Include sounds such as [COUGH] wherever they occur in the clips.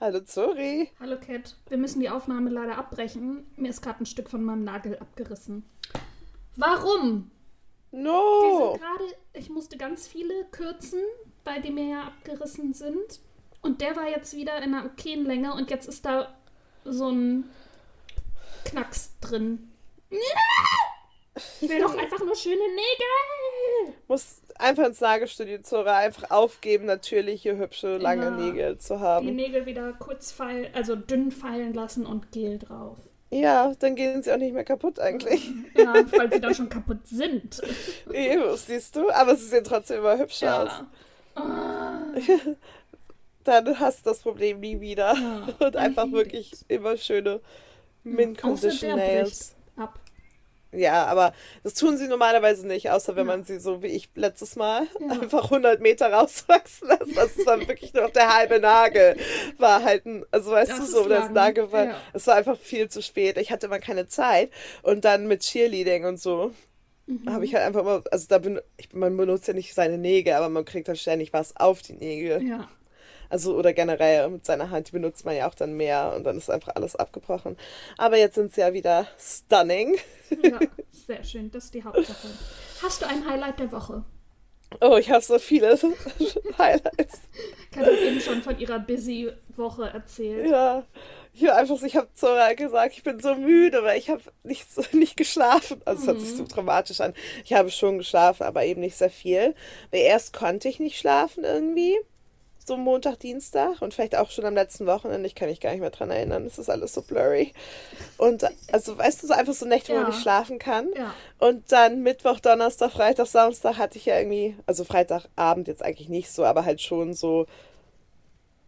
Hallo Zori. Hallo Cat. Wir müssen die Aufnahme leider abbrechen. Mir ist gerade ein Stück von meinem Nagel abgerissen. Warum? No. gerade, ich musste ganz viele kürzen, weil die mir ja abgerissen sind. Und der war jetzt wieder in einer okayen Länge und jetzt ist da so ein Knacks drin. Ich will doch einfach nur schöne Nägel. Muss einfach ins Nagelstudio Zora einfach aufgeben, natürliche, hübsche, lange Ja. Nägel zu Die haben. Nägel wieder kurz feilen, also dünn feilen lassen und Gel drauf. Ja, dann gehen sie auch nicht mehr kaputt eigentlich. [LAUGHS] Ja, weil sie dann schon kaputt sind. Eben, siehst du? Aber sie sehen trotzdem immer hübsch aus. Ja. [LAUGHS] Ah. Dann hast du das Problem nie wieder. Ja. [LAUGHS] Und einfach wirklich immer schöne Mint Condition Nails. Ja, aber das tun sie normalerweise nicht, außer wenn Ja. man sie so wie ich letztes Mal Ja. einfach 100 Meter rauswachsen lässt. Das war [LAUGHS] wirklich nur noch der halbe Nagel. War halt ein, also weißt Das du ist so, das. Nagel war, Ja. es war einfach viel zu spät. Ich hatte immer keine Zeit. Und dann mit Cheerleading und so Mhm. habe ich halt einfach immer, also da bin, ich, man benutzt ja nicht seine Nägel, aber man kriegt dann ständig was auf die Nägel. Ja. Also, oder generell mit seiner Hand, die benutzt man ja auch dann mehr und dann ist einfach alles abgebrochen. Aber jetzt sind sie ja wieder stunning. ja, sehr schön. Das ist die Hauptsache. Hast du ein Highlight der Woche? Oh, ich habe so viele [LAUGHS] Highlights. Kann ich eben schon von ihrer busy Woche erzählen. Ja, ich hab einfach, ich habe Zora gesagt, ich bin so müde, weil ich habe nicht, so, [LAUGHS] nicht geschlafen. Also es hört sich so dramatisch an. Ich habe schon geschlafen, aber eben nicht sehr viel. Weil erst konnte ich nicht schlafen irgendwie. So Montag, Dienstag und vielleicht auch schon am letzten Wochenende. Ich kann mich gar nicht mehr dran erinnern. Es ist alles so blurry. Und also, weißt du, so einfach so Nächte, wo man Ja. nicht schlafen kann. Ja. Und dann Mittwoch, Donnerstag, Freitag, Samstag hatte ich ja irgendwie, also Freitagabend jetzt eigentlich nicht so, aber halt schon so,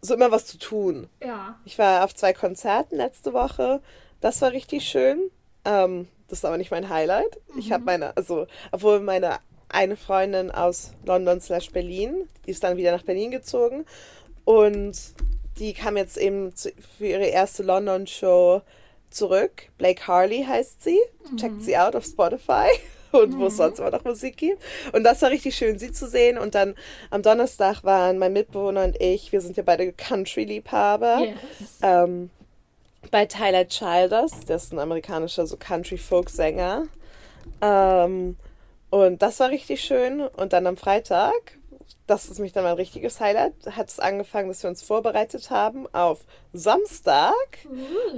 so immer was zu tun. Ja. Ich war auf zwei Konzerten letzte Woche. Das war richtig schön. Ähm, das ist aber nicht mein Highlight. Ich habe meine, also, obwohl meine eine Freundin aus London slash Berlin, die ist dann wieder nach Berlin gezogen. Und die kam jetzt eben zu, für ihre erste London-Show zurück. Blake Harley heißt sie. Checkt sie out auf Spotify. [LAUGHS] Und wo es sonst immer noch Musik gibt. Und das war richtig schön, sie zu sehen. Und dann am Donnerstag waren mein Mitbewohner und ich, wir sind ja beide Country-Liebhaber Yes. ähm, bei Tyler Childers, das ist ein amerikanischer so Country-Folk-Sänger. Ähm, und das war richtig schön. Und dann am Freitag, das ist mich dann mein richtiges Highlight, hat es angefangen, dass wir uns vorbereitet haben auf Samstag,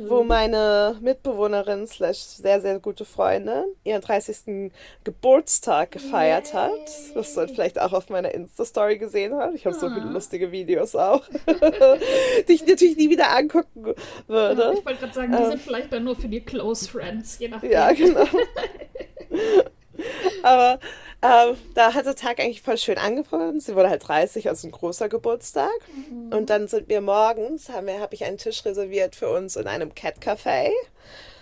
wo meine Mitbewohnerin slash sehr, sehr gute Freundin ihren 30. Geburtstag gefeiert hat. Was du vielleicht auch auf meiner Insta-Story gesehen hast. Ich habe so viele Ah. lustige Videos auch, [LAUGHS] die ich natürlich nie wieder angucken würde. Ja, ich wollte gerade sagen, die Ähm. sind vielleicht dann nur für die Close Friends, je nachdem. Ja, genau. [LAUGHS] [LAUGHS] Aber ähm, da hat der Tag eigentlich voll schön angefangen. Sie wurde halt 30, also ein großer Geburtstag. Und dann sind wir morgens, haben wir, habe ich einen Tisch reserviert für uns in einem Cat Café.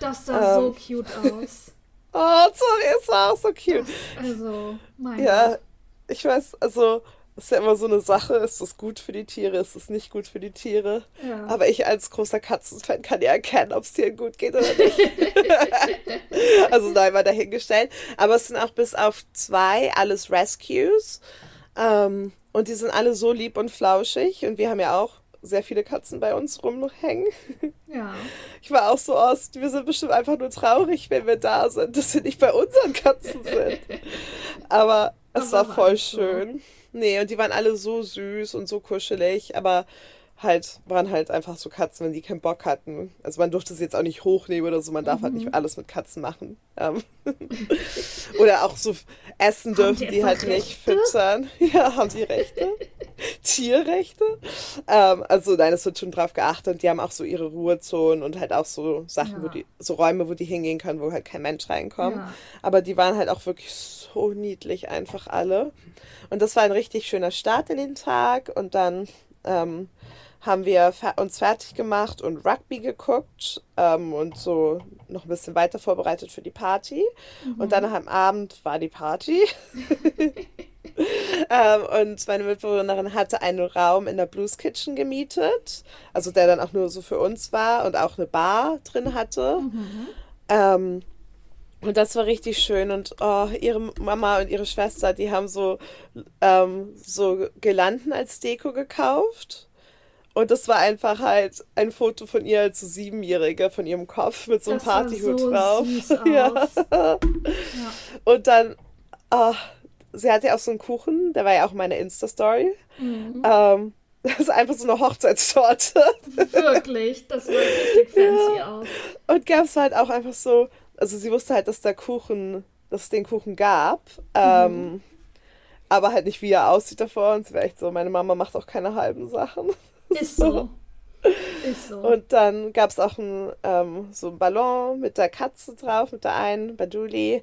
Das sah so Ähm. cute aus. [LAUGHS] Oh, sorry, es war auch so cute. Also, mein Ja, ich weiß, also ist ja immer so eine Sache, ist das gut für die Tiere, ist es nicht gut für die Tiere. Ja. Aber ich als großer Katzenfan kann ja erkennen, ob es Tieren gut geht oder nicht. [LAUGHS] also nein, mal dahingestellt. Aber es sind auch bis auf zwei alles Rescues. Ähm, und die sind alle so lieb und flauschig. Und wir haben ja auch sehr viele Katzen bei uns rumhängen. Ja. Ich war auch so aus, wir sind bestimmt einfach nur traurig, wenn wir da sind, dass wir nicht bei unseren Katzen sind. Aber es Aber war war voll nicht so. Nee, und die waren alle so süß und so kuschelig, aber halt, waren halt einfach so Katzen, wenn die keinen Bock hatten. Also man durfte sie jetzt auch nicht hochnehmen oder so, man darf halt Mhm. nicht alles mit Katzen machen. Ähm, [LAUGHS] oder auch so essen dürfen die die halt nicht Rechte? füttern. [LAUGHS] Ja, haben die Rechte? [LAUGHS] Tierrechte? Ähm, also nein, es wird schon drauf geachtet. Die haben auch so ihre Ruhezonen und halt auch so Sachen, wo Ja. die, so Räume, wo die hingehen können, wo halt kein Mensch reinkommt. Ja. Aber die waren halt auch wirklich so niedlich einfach alle. Und das war ein richtig schöner Start in den Tag. Und dann ähm, haben wir uns fertig gemacht und Rugby geguckt ähm, und so noch ein bisschen weiter vorbereitet für die Party. Und dann am Abend war die Party. [LAUGHS] ähm, und meine Mitbewohnerin hatte einen Raum in der Blues Kitchen gemietet, also der dann auch nur so für uns war und auch eine Bar drin hatte. Ähm, Und das war richtig schön. Und oh, ihre Mama und ihre Schwester, die haben so, ähm, so Girlanden als Deko gekauft. Und das war einfach halt ein Foto von ihr als so Siebenjährige von ihrem Kopf mit so einem Partyhut so drauf. [LAUGHS] ja. ja. Und dann, oh, sie hatte ja auch so einen Kuchen, der war ja auch meine Insta-Story. Mhm. Ähm, [LAUGHS] das ist einfach so eine Hochzeitstorte. Wirklich, das sah richtig [LAUGHS] fancy ja. aus. Und gab es halt auch einfach so, also sie wusste halt, dass der Kuchen, dass es den Kuchen gab. Ähm, mhm. Ähm, aber halt nicht, wie er aussieht davor. Und sie war echt so, meine Mama macht auch keine halben Sachen. Ist so. Ist so. Und dann gab es auch ein, ähm, so einen Ballon mit der Katze drauf, mit der einen, bei Julie.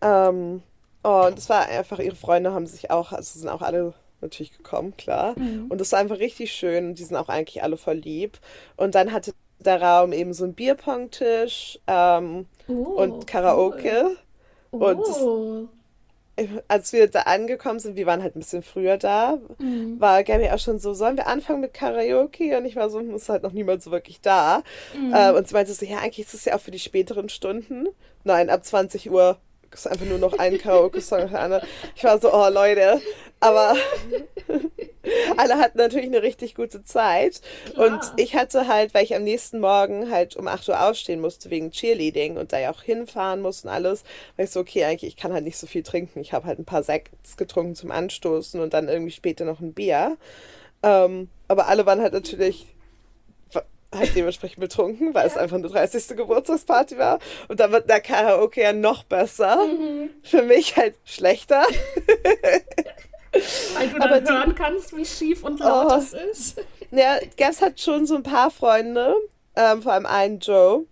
Ähm, oh, und das war einfach, ihre Freunde haben sich auch, also sind auch alle natürlich gekommen, klar. Mhm. Und das war einfach richtig schön. Die sind auch eigentlich alle voll lieb. Und dann hatte der Raum eben so einen Bierpong-Tisch ähm, oh, und Karaoke. Cool. Und das, oh als wir da angekommen sind, wir waren halt ein bisschen früher da, mhm. war Gabby auch schon so, sollen wir anfangen mit Karaoke? Und ich war so, ist halt noch niemand so wirklich da. Mhm. Äh, und sie meinte so, ja, eigentlich ist es ja auch für die späteren Stunden. Nein, ab 20 Uhr ist einfach nur noch ein Karaoke-Song nach der anderen. Ich war so, oh Leute, aber [LAUGHS] alle hatten natürlich eine richtig gute Zeit. Klar. Und ich hatte halt, weil ich am nächsten Morgen halt um 8 Uhr aufstehen musste wegen Cheerleading und da ja auch hinfahren musste und alles, war ich so, okay, eigentlich, ich kann halt nicht so viel trinken. Ich habe halt ein paar Sekts getrunken zum Anstoßen und dann irgendwie später noch ein Bier. Ähm, aber alle waren halt natürlich halt [LAUGHS] dementsprechend betrunken, weil ja. es einfach eine 30. Geburtstagsparty war. Und dann wird der Karaoke ja noch besser. Mhm. Für mich halt schlechter. [LAUGHS] Weil du dann die, hören kannst, wie schief und laut oh, es ist. [LAUGHS] Ja, Gabs hat schon so ein paar Freunde, ähm, vor allem einen Joe.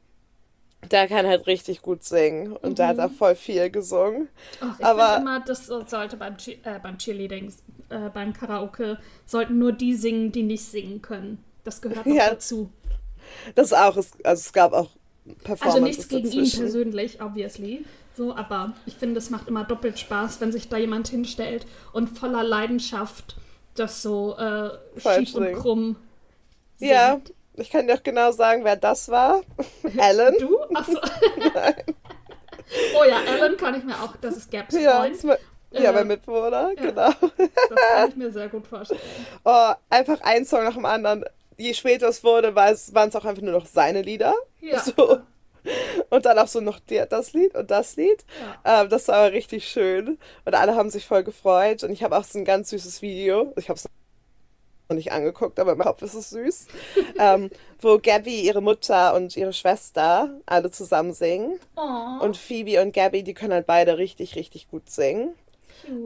Der kann halt richtig gut singen und mhm. der hat mhm. auch voll viel gesungen. Ach, ich Aber immer, das sollte beim, äh, beim Cheerleading, äh, beim Karaoke, sollten nur die singen, die nicht singen können. Das gehört ja, dazu. Das auch, also es gab auch Performances Also nichts gegen dazwischen. ihn persönlich, obviously. So, aber ich finde, es macht immer doppelt Spaß, wenn sich da jemand hinstellt und voller Leidenschaft das so äh, schief und krumm singt. Ja, ich kann dir auch genau sagen, wer das war. [LAUGHS] Alan. Du? Achso. [LAUGHS] oh ja, Alan kann ich mir auch, das ist Gaps ja, Freund. Ja, mein Mitbewohner, ja, genau. Das kann ich mir sehr gut vorstellen. [LAUGHS] Oh, einfach ein Song nach dem anderen je später es wurde, waren es auch einfach nur noch seine Lieder. Ja. So. Und dann auch so noch der, das Lied und das Lied. Ja. Ähm, das war aber richtig schön. Und alle haben sich voll gefreut. Und ich habe auch so ein ganz süßes Video. Ich habe es noch nicht angeguckt, aber überhaupt ist es süß. [LAUGHS] ähm, wo Gabby, ihre Mutter und ihre Schwester alle zusammen singen. Aww. Und Phoebe und Gabby, die können halt beide richtig, richtig gut singen.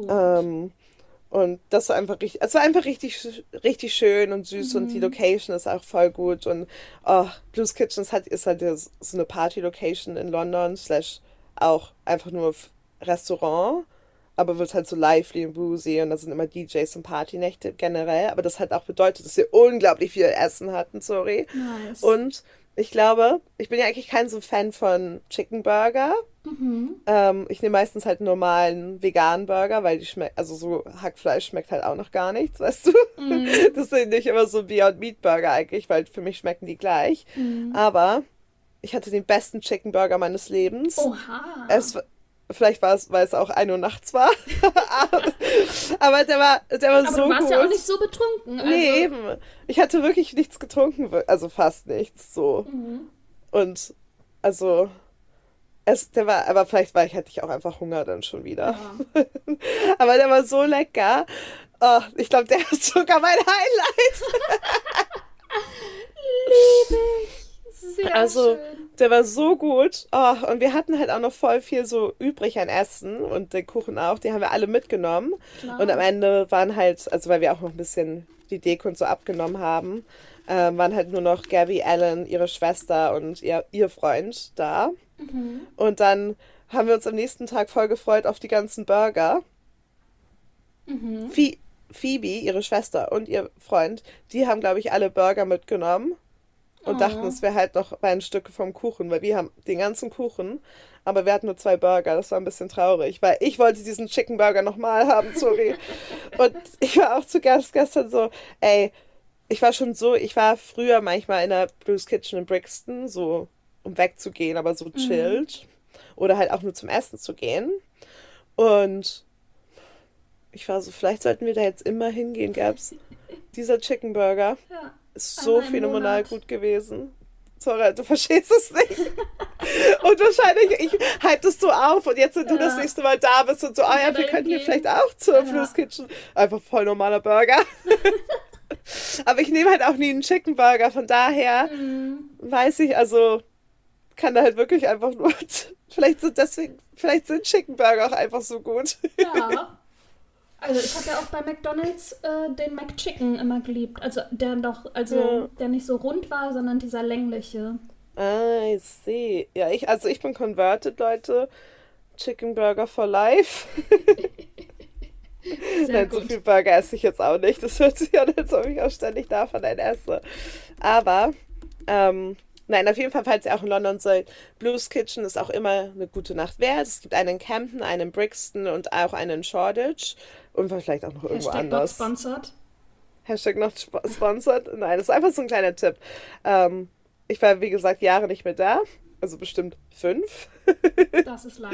Ähm, und das war einfach richtig, es war einfach richtig, richtig schön und süß mhm. und die mhm. Location ist auch voll gut. Und oh, Blues Kitchen ist halt, ist halt so eine Party-Location in London, slash auch einfach nur Restaurant, aber wird halt so lively und boozy und da sind immer DJs und Partynächte generell. Aber das hat auch bedeutet, dass wir unglaublich viel Essen hatten, sorry. Nice. Und ich glaube, ich bin ja eigentlich kein so Fan von Chicken Burger. Mhm. Ähm, ich nehme meistens halt einen normalen veganen Burger, weil die schmeckt, also so Hackfleisch schmeckt halt auch noch gar nichts, [LAUGHS] weißt du? Mhm. Das sind nicht immer so Beyond Meat Burger eigentlich, weil für mich schmecken die gleich. Mhm. Aber ich hatte den besten Chicken Burger meines Lebens. Oha. Es, Vielleicht war es, weil es auch 1 Uhr nachts war. [LAUGHS] aber der war, der war aber so du warst gut. ja auch nicht so betrunken. Also. Nee, eben. Ich hatte wirklich nichts getrunken, also fast nichts so. Mhm. Und also es, der war, aber vielleicht war ich, hatte ich auch einfach Hunger dann schon wieder. Ja. [LAUGHS] aber der war so lecker. Oh, ich glaube, der ist sogar mein Highlight. Liebe ich. Sehr also, schön. der war so gut. Oh, und wir hatten halt auch noch voll viel so übrig an Essen und den Kuchen auch. Die haben wir alle mitgenommen. Klar. Und am Ende waren halt, also weil wir auch noch ein bisschen die Deko und so abgenommen haben, äh, waren halt nur noch Gabby Allen, ihre Schwester und ihr, ihr Freund da. Mhm. Und dann haben wir uns am nächsten Tag voll gefreut auf die ganzen Burger. Mhm. Phoebe, ihre Schwester und ihr Freund, die haben, glaube ich, alle Burger mitgenommen und oh. dachten, es wäre halt noch ein Stück vom Kuchen, weil wir haben den ganzen Kuchen, aber wir hatten nur zwei Burger. Das war ein bisschen traurig, weil ich wollte diesen Chicken Burger nochmal haben, sorry. [LAUGHS] und ich war auch zu Gast gestern so, ey, ich war schon so, ich war früher manchmal in der Blues Kitchen in Brixton, so um wegzugehen, aber so mhm. chillt. Mhm. oder halt auch nur zum Essen zu gehen. Und ich war so, vielleicht sollten wir da jetzt immer hingehen, gab's. Dieser Chicken Burger Ja. ist so phänomenal Monat. gut gewesen. Sorry, du verstehst es nicht. [LAUGHS] und wahrscheinlich, ich hype das so auf und jetzt, wenn du Ja. das nächste Mal da bist und so, ah ja, Ja, wir könnten hier vielleicht auch zur Ja. Kitchen. Einfach voll normaler Burger. [LAUGHS] Aber ich nehme halt auch nie einen Chicken Burger, von daher Mhm. weiß ich, also kann da halt wirklich einfach nur, [LAUGHS] vielleicht sind deswegen, vielleicht sind Chicken Burger auch einfach so gut. Ja. Also ich habe ja auch bei McDonalds äh, den McChicken immer geliebt. Also der doch, also Ja. der nicht so rund war, sondern dieser längliche. Ah, ich sehe. Ja, ich, also ich bin converted, Leute. Chicken Burger for life. [LAUGHS] Nein, so viel Burger esse ich jetzt auch nicht. Das hört sich an, als ob ich auch ständig davon einen esse. Aber, ähm, nein, auf jeden Fall, falls ihr auch in London seid, Blues Kitchen ist auch immer eine gute Nacht wert. Es gibt einen in Camden, einen in Brixton und auch einen in Shoreditch. Und vielleicht auch noch irgendwo Hashtag not anders. sponsored. Hashtag not sp- sponsored. Nein, das ist einfach so ein kleiner Tipp. Ähm, ich war, wie gesagt, Jahre nicht mehr da. Also bestimmt fünf. [LAUGHS] Das ist lang.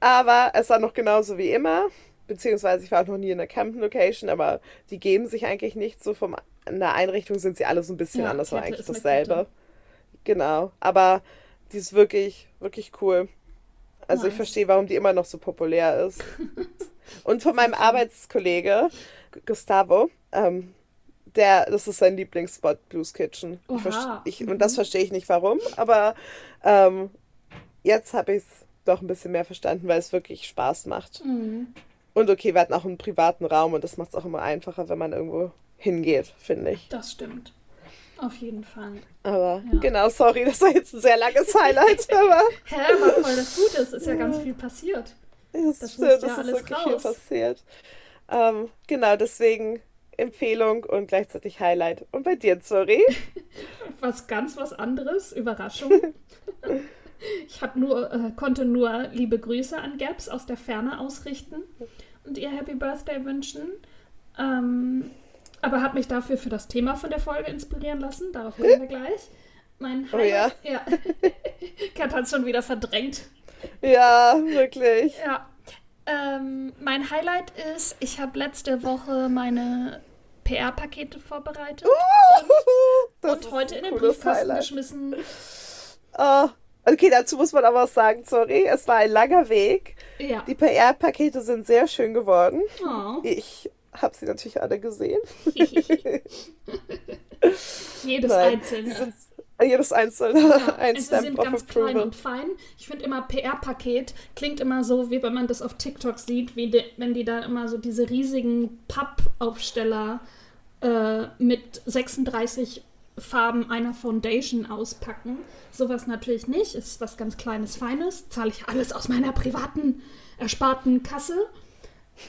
Aber es war noch genauso wie immer. Beziehungsweise ich war auch noch nie in der Campen-Location, aber die geben sich eigentlich nicht so vom. In der Einrichtung sind sie alle so ein bisschen Ja, anders, aber eigentlich dasselbe. Kette. Genau. Aber die ist wirklich, wirklich cool. Also ich Nice. verstehe, warum die immer noch so populär ist. [LAUGHS] Und von meinem Arbeitskollege, Gu- Gustavo, ähm, der, das ist sein Lieblingsspot, Blues Kitchen. Ich ich, Mhm. und das verstehe ich nicht warum, aber ähm, jetzt habe ich es doch ein bisschen mehr verstanden, weil es wirklich Spaß macht. Mhm. Und okay, wir hatten auch einen privaten Raum und das macht es auch immer einfacher, wenn man irgendwo hingeht, finde ich. Das stimmt. Auf jeden Fall. Aber Ja. genau, sorry, das war jetzt ein sehr langes Highlight, [LAUGHS] aber Hä, war voll das Gute. Es ist ja ganz viel passiert. das, Das stimmt, das ja ist alles wirklich raus. viel passiert. Ähm, genau, deswegen Empfehlung und gleichzeitig Highlight. Und bei dir, sorry? [LAUGHS] Was ganz was anderes. Überraschung. [LAUGHS] Ich hab nur, äh, konnte nur liebe Grüße an Gabs aus der Ferne ausrichten und ihr Happy Birthday wünschen. Ähm, aber habe mich dafür für das Thema von der Folge inspirieren lassen. Darauf kommen wir gleich. Mein Oh ja. Highlight. ja. [LAUGHS] Kat hat es schon wieder verdrängt. Ja, wirklich. Ja. Ähm, mein Highlight ist, ich habe letzte Woche meine PR-Pakete vorbereitet Das und ist heute in den Briefkasten Highlight. geschmissen. Oh, okay, dazu muss man aber auch sagen, sorry, es war ein langer Weg. Ja. Die PR-Pakete sind sehr schön geworden. Oh. Ich habe sie natürlich alle gesehen. [LAUGHS] Jedes Nein, einzelne. sind jedes einzelne Ja, [LAUGHS] ein also sie Stamp sind ganz klein Approval. und fein. Ich finde immer PR-Paket klingt immer so, wie wenn man das auf TikTok sieht, wie de, wenn die da immer so diese riesigen Pappaufsteller äh, mit 36 Farben einer Foundation auspacken. Sowas natürlich nicht. Ist was ganz Kleines, Feines. Zahle ich alles aus meiner privaten, ersparten Kasse.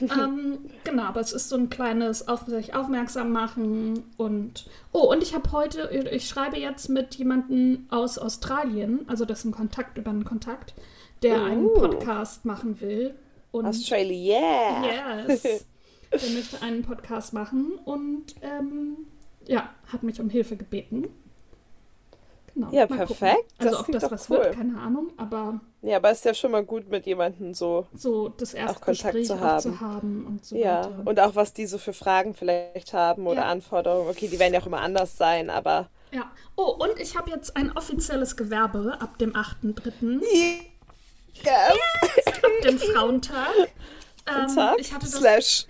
[LAUGHS] ähm, genau, aber es ist so ein kleines auf sich aufmerksam machen und oh und ich habe heute ich schreibe jetzt mit jemandem aus Australien, also das ist ein Kontakt über einen Kontakt, der einen Oh. Podcast machen will und Australia, yeah. yes, [LAUGHS] der möchte einen Podcast machen und ähm, ja hat mich um Hilfe gebeten. Genau, Ja, mal gucken. perfekt. Also Das ob das was cool. wird, keine Ahnung, aber Ja, aber es ist ja schon mal gut, mit jemandem so, so das erste Kontakt zu haben. zu haben und so ja. weiter. Und auch, was die so für Fragen vielleicht haben oder Ja. Anforderungen. Okay, die werden ja auch immer anders sein, aber. Ja. Oh, und ich habe jetzt ein offizielles Gewerbe ab dem 8.3., Yes! ab dem Frauentag. [LAUGHS] Ähm, Tag ich hatte das slash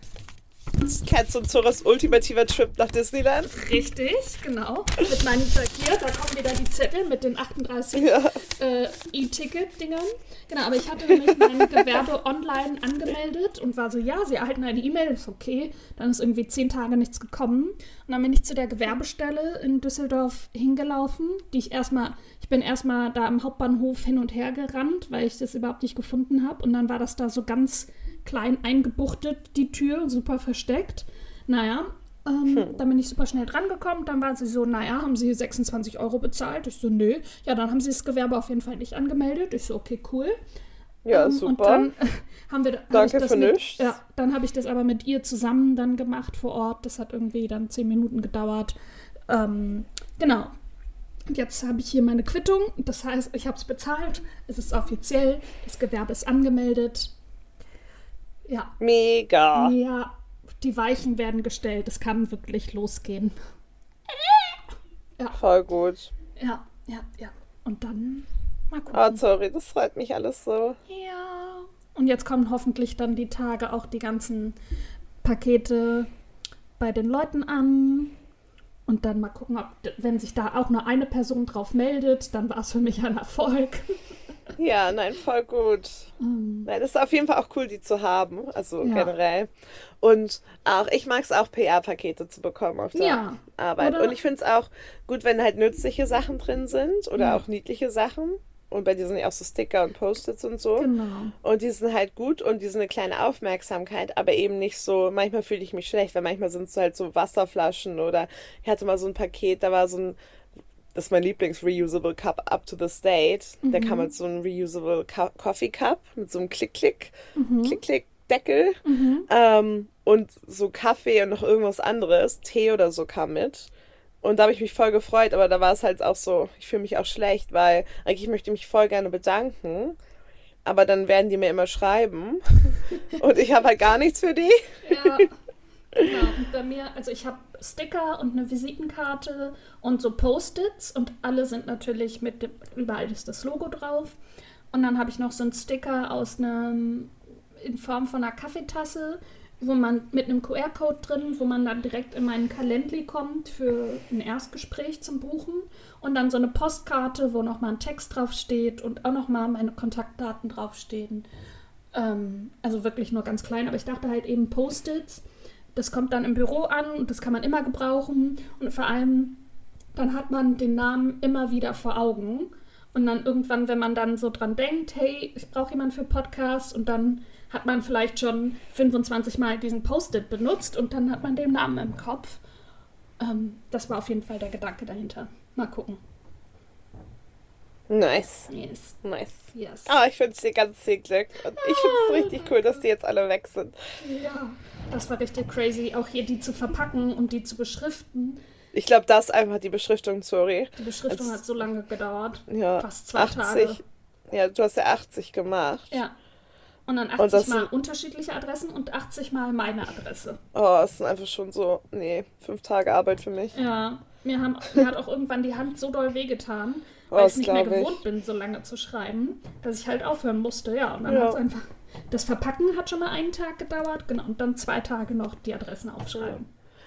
Cats und Zoras ultimativer Trip nach Disneyland. richtig, genau. Mit meinen, hier, da kommen wieder die Zettel mit den 38 Ja. äh, E-Ticket-Dingern. Genau, aber ich hatte nämlich mein Gewerbe online angemeldet und war so, ja, Sie erhalten eine E-Mail, ist okay. Dann ist irgendwie zehn Tage nichts gekommen. Und dann bin ich zu der Gewerbestelle in Düsseldorf hingelaufen, die ich erstmal, ich bin erstmal da am Hauptbahnhof hin und her gerannt, weil ich das überhaupt nicht gefunden habe. Und dann war das da so ganz klein eingebuchtet, die Tür, super versteckt. Naja, ähm, dann bin ich super schnell drangekommen. Dann waren sie so, naja, haben sie 26 Euro bezahlt? Ich so, nö. Ja, dann haben sie das Gewerbe auf jeden Fall nicht angemeldet. Ich so, okay, cool. Ja, Ähm, super. Und dann äh, [LAUGHS] haben wir Danke das für mit, nichts. Ja, dann habe ich das aber mit ihr zusammen dann gemacht vor Ort. Das hat irgendwie dann zehn Minuten gedauert. Ähm, genau. Und jetzt habe ich hier meine Quittung. Das heißt, ich habe es bezahlt. Es ist offiziell. Das Gewerbe ist angemeldet. Ja. Mega. Ja, die Weichen werden gestellt. Es kann wirklich losgehen. [LAUGHS] Ja. Voll gut. Ja, ja, ja. Und dann mal gucken. Oh, sorry, das freut mich alles so. Ja. Und jetzt kommen hoffentlich dann die Tage auch die ganzen Pakete bei den Leuten an. Und dann mal gucken, ob, wenn sich da auch nur eine Person drauf meldet, dann war es für mich ein Erfolg. [LAUGHS] Ja, nein, voll gut. Mm. Nein, das ist auf jeden Fall auch cool, die zu haben, also ja. generell. Und auch, ich mag es auch, PR-Pakete zu bekommen auf der ja, Arbeit. Oder? Und ich finde es auch gut, wenn halt nützliche Sachen drin sind oder ja. auch niedliche Sachen. Und bei dir sind ja auch so Sticker und Post-its und so. Genau. Und die sind halt gut und die sind eine kleine Aufmerksamkeit, aber eben nicht so, manchmal fühle ich mich schlecht, weil manchmal sind es halt so Wasserflaschen oder ich hatte mal so ein Paket, da war so ein, das ist mein Lieblings-Reusable Cup Up to the State. Mhm. Da kam halt so ein Reusable Coffee Cup mit so einem Klick-Klick, mhm. Klick-Klick-Deckel. Mhm. Ähm, und so Kaffee und noch irgendwas anderes, Tee oder so kam mit. Und da habe ich mich voll gefreut, aber da war es halt auch so, ich fühle mich auch schlecht, weil eigentlich möchte ich mich voll gerne bedanken. Aber dann werden die mir immer schreiben. [LAUGHS] und ich habe halt gar nichts für die. Ja. Genau. Bei mir, also ich habe Sticker und eine Visitenkarte und so Post-its und alle sind natürlich mit dem, überall ist das Logo drauf. Und dann habe ich noch so einen Sticker aus einem, in Form von einer Kaffeetasse wo man mit einem QR-Code drin, wo man dann direkt in meinen Calendly kommt für ein Erstgespräch zum Buchen und dann so eine Postkarte, wo nochmal ein Text draufsteht und auch nochmal meine Kontaktdaten draufstehen. Ähm, also wirklich nur ganz klein, aber ich dachte halt eben Post-its. Das kommt dann im Büro an und das kann man immer gebrauchen und vor allem dann hat man den Namen immer wieder vor Augen. Und dann irgendwann, wenn man dann so dran denkt, hey, ich brauche jemanden für Podcasts und dann hat man vielleicht schon 25 Mal diesen Post-it benutzt und dann hat man den Namen im Kopf. Ähm, das war auf jeden Fall der Gedanke dahinter. Mal gucken. Nice. Yes. Nice. Yes. Ah, ich wünsche dir ganz viel Glück. Und ich finde es richtig cool, dass die jetzt alle weg sind. Ja, das war richtig crazy. Auch hier die zu verpacken und die zu beschriften. Ich glaube, das ist einfach die Beschriftung, sorry. Die Beschriftung Als, hat so lange gedauert. Ja. Fast zwei 80, Tage. Ja, du hast ja 80 gemacht. Ja. Und dann 80 und Mal sind, unterschiedliche Adressen und 80 Mal meine Adresse. Oh, es sind einfach schon so, nee, fünf Tage Arbeit für mich. Ja, mir, haben, mir hat auch irgendwann die Hand so doll wehgetan, oh, weil ich nicht mehr gewohnt ich. bin, so lange zu schreiben, dass ich halt aufhören musste. Ja, und dann ja. hat es einfach. Das Verpacken hat schon mal einen Tag gedauert, genau, und dann zwei Tage noch die Adressen aufschreiben.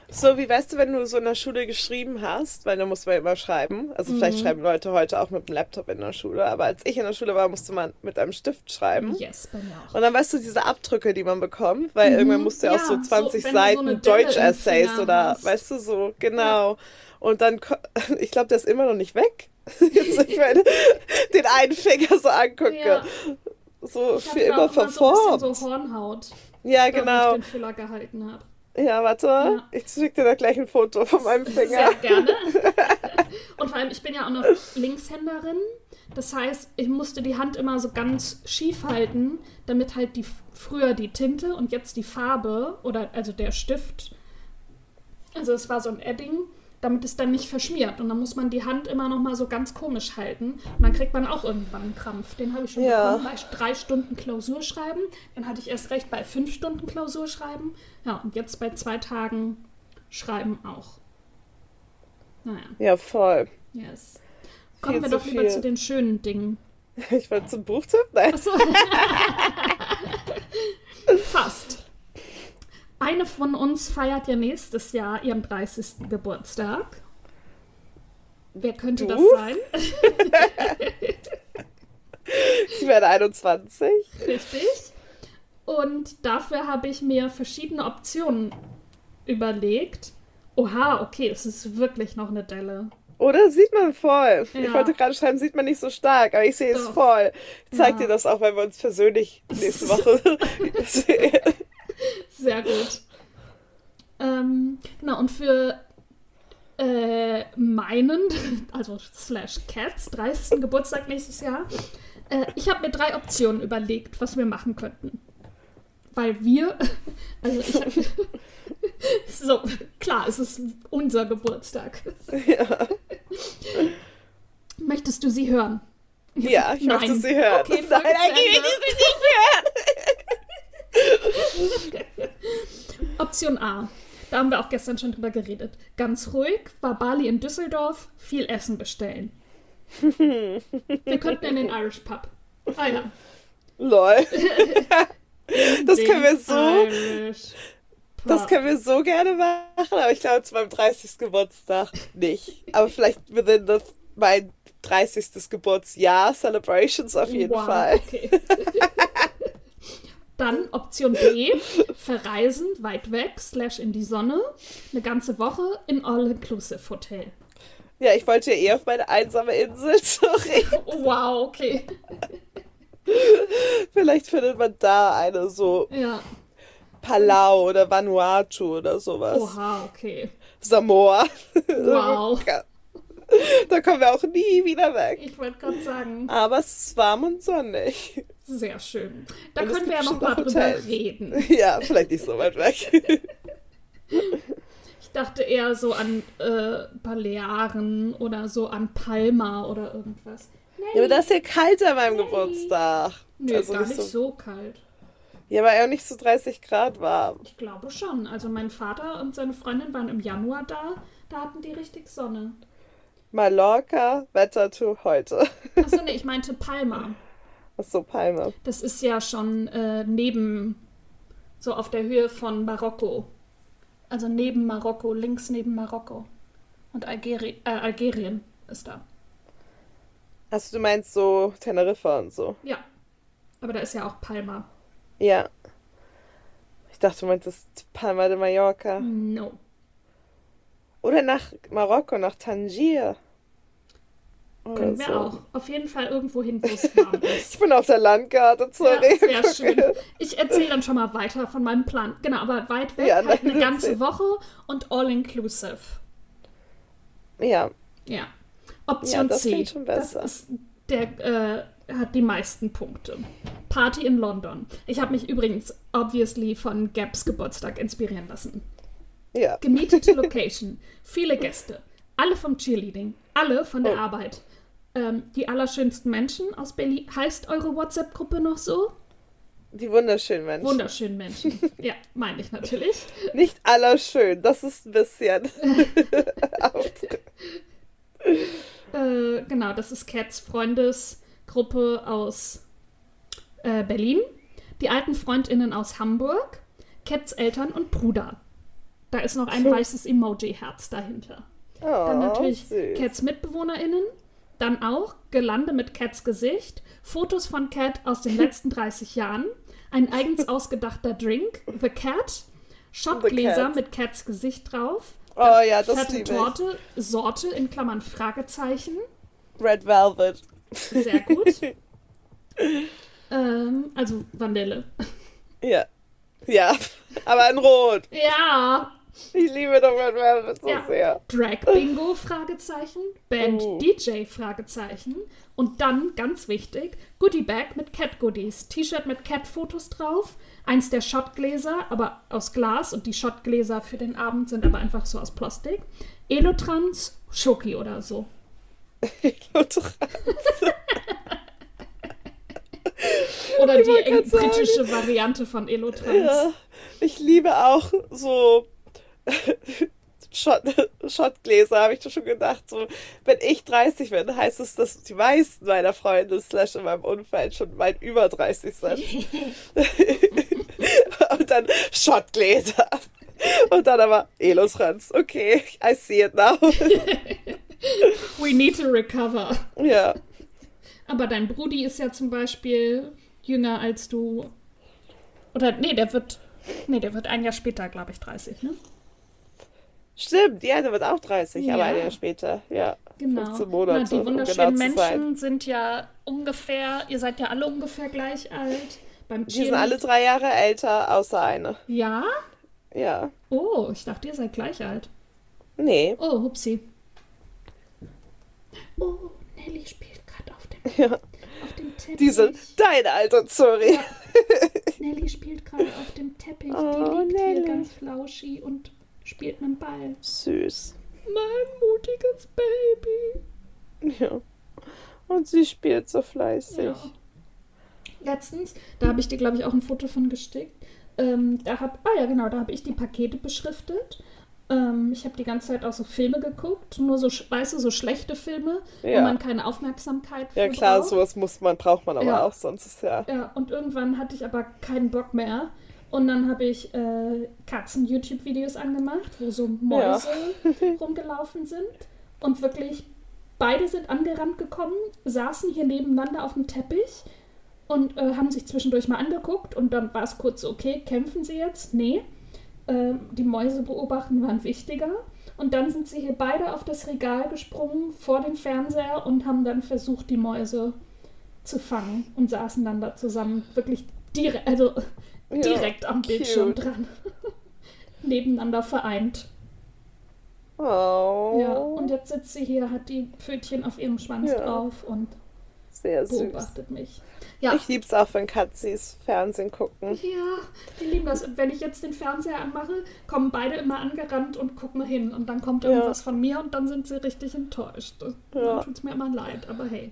So, wie weißt du, wenn du so in der Schule geschrieben hast, weil da muss man immer schreiben. Also mhm. vielleicht schreiben Leute heute auch mit dem Laptop in der Schule, aber als ich in der Schule war, musste man mit einem Stift schreiben. Yes, bei mir auch. Und dann weißt du diese Abdrücke, die man bekommt, weil mhm. irgendwann musst du ja auch so 20 so, Seiten so Deutsch-Essays oder hast. weißt du so, genau. Ja. Und dann, [LAUGHS] ich glaube, der ist immer noch nicht weg. [LAUGHS] Jetzt, ich meine, [LAUGHS] den einen Finger so angucke. Ja. So für immer verformt. So, so Hornhaut. Ja, genau. Ich den Füller gehalten habe. Ja, warte. Ja. Ich schicke dir da gleich ein Foto von meinem Finger. Sehr gerne. [LAUGHS] [LAUGHS] Und vor allem, ich bin ja auch noch Linkshänderin. Das heißt, ich musste die Hand immer so ganz schief halten, damit halt die früher die Tinte und jetzt die Farbe oder also der Stift. Also es war so ein Edding damit es dann nicht verschmiert. Und dann muss man die Hand immer noch mal so ganz komisch halten. Und dann kriegt man auch irgendwann einen Krampf. Den habe ich schon ja. bekommen bei drei Stunden Klausur schreiben. Den hatte ich erst recht bei fünf Stunden Klausur schreiben. Ja, und jetzt bei zwei Tagen schreiben auch. Naja. Ja, voll. Yes. Kommen wir doch lieber viel. zu den schönen Dingen. [LAUGHS] Ich wollte zum Buchtipp? Nein. Achso. [LAUGHS] Fast. Eine von uns feiert ja nächstes Jahr ihren 30. Geburtstag. Wer könnte du? das sein? ich werde 21. Richtig. Und dafür habe ich mir verschiedene Optionen überlegt. Oha, okay, es ist wirklich noch eine Delle. Oder sieht man voll. Ja. Ich wollte gerade schreiben, sieht man nicht so stark, aber ich sehe Doch. es voll. Ich zeig ja. dir das auch, wenn wir uns persönlich nächste [LAUGHS] Woche [LAUGHS] sehen. [LAUGHS] Sehr gut. Ähm, genau, und für äh, meinen, [LAUGHS] also slash Cats, 30. Geburtstag nächstes Jahr, äh, ich habe mir drei Optionen überlegt, was wir machen könnten. Weil wir, [LAUGHS] also ich, so, klar, es ist unser Geburtstag. Ja. Möchtest du sie hören? Ja, ich Nein. möchte sie hören. Okay, Nein, eigentlich will ich sie nicht hören. [LAUGHS] Option A. Da haben wir auch gestern schon drüber geredet. Ganz ruhig, war Bali in Düsseldorf, viel Essen bestellen. [LAUGHS] wir könnten in den Irish Pub. Ja. Lol. Das können wir so, Irish das können wir so gerne machen, aber ich glaube zu meinem 30. Geburtstag nicht. Aber vielleicht within the, mein 30. Geburtsjahr Celebrations auf jeden wow, Fall. Okay. [LAUGHS] Dann Option B, [LAUGHS] verreisen, weit weg, slash in die Sonne, eine ganze Woche in All-Inclusive-Hotel. Ja, ich wollte ja eh auf meine einsame Insel, sorry. [LAUGHS] Wow, okay. [LAUGHS] Vielleicht findet man da eine so Ja. Palau oder Vanuatu oder sowas. Oha, okay. Samoa. Wow. [LAUGHS] Da kommen wir auch nie wieder weg. Ich wollte gerade sagen, Aber es ist warm und sonnig. sehr schön. Da Und können wir ja noch mal drüber Hotels. reden. [LAUGHS] Ja, vielleicht nicht so weit weg. [LAUGHS] Ich dachte eher so an äh, Balearen oder so an Palma oder irgendwas. Ja, aber das ist ja kalt an meinem Geburtstag. Nö, Also gar nicht nicht so- so kalt. Ja, aber auch nicht so 30 Grad warm. Ich glaube schon. Also mein Vater und seine Freundin waren im Januar da. Da hatten die richtig Sonne. Mallorca, Wetter to heute. Achso, nee, ich meinte Palma. Achso, Palme. Das ist ja schon äh, neben, so auf der Höhe von Marokko. Also neben Marokko, links neben Marokko. Und Algeri äh, Algerien ist da. Also du meinst so Teneriffa und so. Ja. Aber da ist ja auch Palma. Ja. Ich dachte, du meintest Palma de Mallorca. No. Oder nach Marokko, nach Tangier. Können wir so. auch. Auf jeden Fall irgendwo hin, wo es warm [LAUGHS] ist. Ich bin auf der Landkarte, Ja, sorry. sehr schön. Ich erzähle dann schon mal weiter von meinem Plan. Genau, aber weit weg, Ja, halt eine ganze erzähl. Woche und all-inclusive. Ja, Ja. Option Ja, das C. schon besser. Das ist der äh, hat die meisten Punkte. Party in London. Ich habe mich übrigens obviously von Gaps Geburtstag inspirieren lassen. Ja. Gemietete [LAUGHS] Location, viele Gäste, alle vom Cheerleading, alle von der Oh. Arbeit. Ähm, die allerschönsten Menschen aus Berlin. Heißt eure WhatsApp-Gruppe noch so? Die wunderschönen Menschen. Wunderschönen Menschen. [LAUGHS] Ja, meine ich natürlich. Nicht allerschön, das ist ein bisschen. [LAUGHS] Äh, genau, das ist Cats Freundesgruppe aus äh, Berlin. Die alten Freundinnen aus Hamburg. Cats Eltern und Bruder. Da ist noch ein weißes Emoji-Herz dahinter. Dann Oh, natürlich süß. Cats MitbewohnerInnen. Dann auch Gelande mit Cats Gesicht. Fotos von Cat aus den [LAUGHS] letzten 30 Jahren. Ein eigens ausgedachter Drink. The Cat. Shotgläser Cat. mit Cats Gesicht drauf. Oh ja, das Fette. Torte. Sorte in Klammern Fragezeichen. Red Velvet. Sehr gut. [LAUGHS] ähm, also Vanille. Ja. Ja, aber in Rot. Ja. Ich liebe doch Red Velvet so Ja. sehr. Drag Bingo Fragezeichen. Band Oh. DJ Fragezeichen. Und dann, ganz wichtig, Goodie Bag mit Cat Goodies. T-Shirt mit Cat-Fotos drauf. Eins der Shotgläser, aber aus Glas. Und die Shotgläser für den Abend sind aber einfach so aus Plastik. Elotrans, Schoki oder so. Oder die wollte eng- grad sagen. britische Variante von Elotrans. Ja, ich liebe auch so [LAUGHS] Shot, Shotgläser, habe ich schon gedacht. So, wenn ich 30 bin, heißt es, dass die meisten meiner Freunde slash in meinem Umfeld schon weit über 30 sind. [LAUGHS] Und dann Shotgläser. Und dann aber Elotrans. Okay, I see it now. [LAUGHS] We need to recover. ja. Aber dein Brudi ist ja zum Beispiel jünger als du. Oder nee, der wird. Nee, der wird ein Jahr später, glaube ich, 30, ne? Stimmt, ja, der wird auch 30, aber Ja. ein Jahr später. Ja. Genau. 15 Monate, Na, die um wunderschönen genau zu sein. Menschen sind ja ungefähr, ihr seid ja alle ungefähr gleich alt. Beim Die sind alle drei Jahre älter, außer eine. Ja? Ja. Oh, ich dachte, ihr seid gleich alt. Nee. Oh, hupsi. Oh, Nelly spielt gerade auf dem, Ja. auf dem Teppich. Die sind dein Alter, sorry. [LAUGHS] Nelly spielt gerade auf dem Teppich. Oh, die liegt Nelly. hier ganz flauschi und spielt mit dem Ball. Süß. Mein mutiges Baby. Ja. Und sie spielt so fleißig. Ja. Letztens, da habe ich dir, glaube ich, auch ein Foto von gestickt. Ähm, da hab, ah ja, genau, da habe ich die Pakete beschriftet. Ähm, ich habe die ganze Zeit auch so Filme geguckt, nur so, weißt du, so schlechte Filme, Ja. wo man keine Aufmerksamkeit Ja klar, braucht. sowas muss man, braucht man aber Ja. auch, sonst ist ja. Ja, und irgendwann hatte ich aber keinen Bock mehr. Und dann habe ich äh, Katzen-YouTube-Videos angemacht, wo so Mäuse [LAUGHS] rumgelaufen sind. Und wirklich, beide sind angerannt gekommen, saßen hier nebeneinander auf dem Teppich und äh, haben sich zwischendurch mal angeguckt. Und dann war es kurz okay, kämpfen sie jetzt? Nee. Ähm, die Mäuse beobachten waren wichtiger. Und dann sind sie hier beide auf das Regal gesprungen vor den Fernseher und haben dann versucht, die Mäuse zu fangen und saßen dann da zusammen wirklich direkt, also Ja, direkt am Bildschirm cute. dran. [LAUGHS] Nebeneinander vereint. Oh. Ja, und jetzt sitzt sie hier, hat die Pfötchen auf ihrem Schwanz Ja. drauf und Sehr süß. beobachtet mich. Ja, Ich lieb's auch, wenn Katzis Fernsehen gucken. ja, die lieben das. Und wenn ich jetzt den Fernseher anmache, kommen beide immer angerannt und gucken hin. Und dann kommt Ja. irgendwas von mir und dann sind sie richtig enttäuscht. Ja. Dann tut's mir immer leid, aber hey.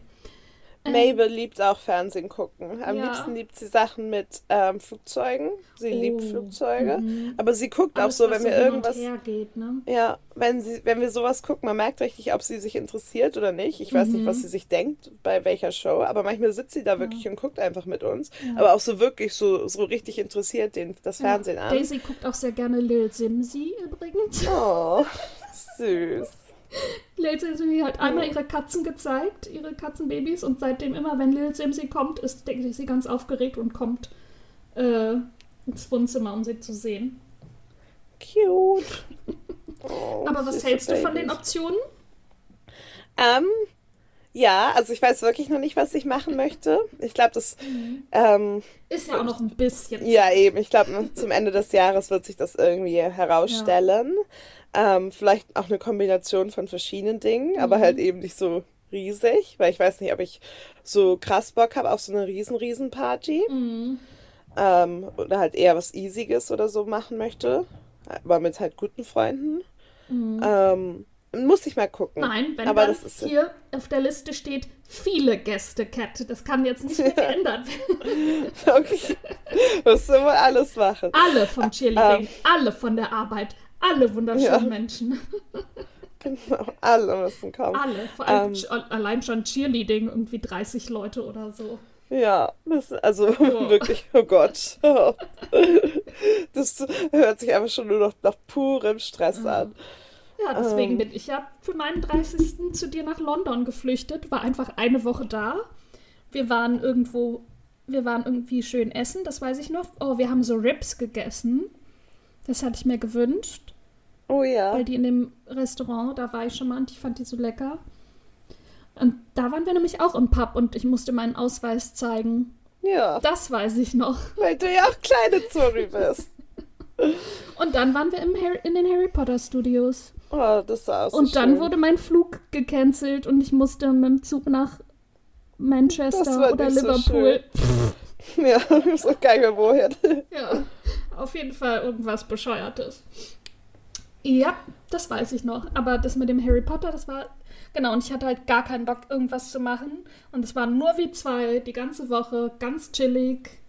Mabel liebt auch Fernsehen gucken. Am Ja. liebsten liebt sie Sachen mit ähm, Flugzeugen. Sie liebt Oh, Flugzeuge. mhm. Aber sie guckt auch Alles, so, was wenn wir und irgendwas. geht, ne? Ja, wenn sie, wenn wir sowas gucken, man merkt richtig, ob sie sich interessiert oder nicht. Ich weiß nicht, Mhm. was sie sich denkt, bei welcher Show, aber manchmal sitzt sie da wirklich und guckt einfach mit uns. Aber auch so wirklich so, so richtig interessiert den, das Fernsehen an. Daisy guckt auch sehr gerne Lil Simsi übrigens. Oh, [LAUGHS] süß. Lil Simsi hat einmal ihre Katzen gezeigt, ihre Katzenbabys, und seitdem immer, wenn Lil Simsi kommt, ist denke ich, sie ganz aufgeregt und kommt äh, ins Wohnzimmer, um sie zu sehen. Cute. [LAUGHS] Oh, Aber was hältst du von den. Optionen? Ähm, ja, also ich weiß wirklich noch nicht, was ich machen möchte. Ich glaube, das, ähm, Ist ja auch noch ein bisschen. ja eben, ich glaube, zum Ende des Jahres wird sich das irgendwie herausstellen. Ähm, vielleicht auch eine Kombination von verschiedenen Dingen, aber halt eben nicht so riesig, weil ich weiß nicht, ob ich so krass Bock habe auf so eine riesen, riesen Party. Mhm. Ähm, oder halt eher was Easiges oder so machen möchte. Aber mit halt guten Freunden. Ähm, muss ich mal gucken. Mhm. Nein, wenn Aber das ist hier auf der Liste steht, viele Gäste, Cat. Das kann jetzt nicht mehr [LAUGHS] geändert werden. Okay. Musst du wohl alles machen. Alle vom Cheerleading, Ähm. alle von der Arbeit, alle wunderschönen Ja. Menschen. [LAUGHS] Genau. Alle müssen kommen. Alle. Vor allem Ähm. allein schon Cheerleading, irgendwie 30 Leute oder so. Ja, also [LAUGHS] wirklich, oh Gott. [LAUGHS] Das hört sich einfach schon nur noch nach purem Stress an. Ja, deswegen Ähm. bin ich ja für meinen 30. zu dir nach London geflüchtet, war einfach eine Woche da. Wir waren irgendwo, wir waren irgendwie schön essen, das weiß ich noch. Oh, wir haben so Ribs gegessen. Das hatte ich mir gewünscht, Oh ja. weil die in dem Restaurant, da war ich schon mal und ich fand die so lecker. Und da waren wir nämlich auch im Pub und ich musste meinen Ausweis zeigen. Ja, Das weiß ich noch. [LAUGHS] weil du ja auch kleine Zuri bist. [LAUGHS] Und dann waren wir im Harry, in den Harry Potter Studios. Oh, das war auch so Und dann schön. wurde mein Flug gecancelt und ich musste mit dem Zug nach Manchester oder nicht so Liverpool. [LAUGHS] Ja, ich weiß auch gar nicht mehr wohin. ja, auf jeden Fall irgendwas Bescheuertes. Ja, das weiß ich noch. Aber das mit dem Harry Potter, das war. Genau, und ich hatte halt gar keinen Bock, irgendwas zu machen. Und es waren nur wir zwei, die ganze Woche, ganz chillig.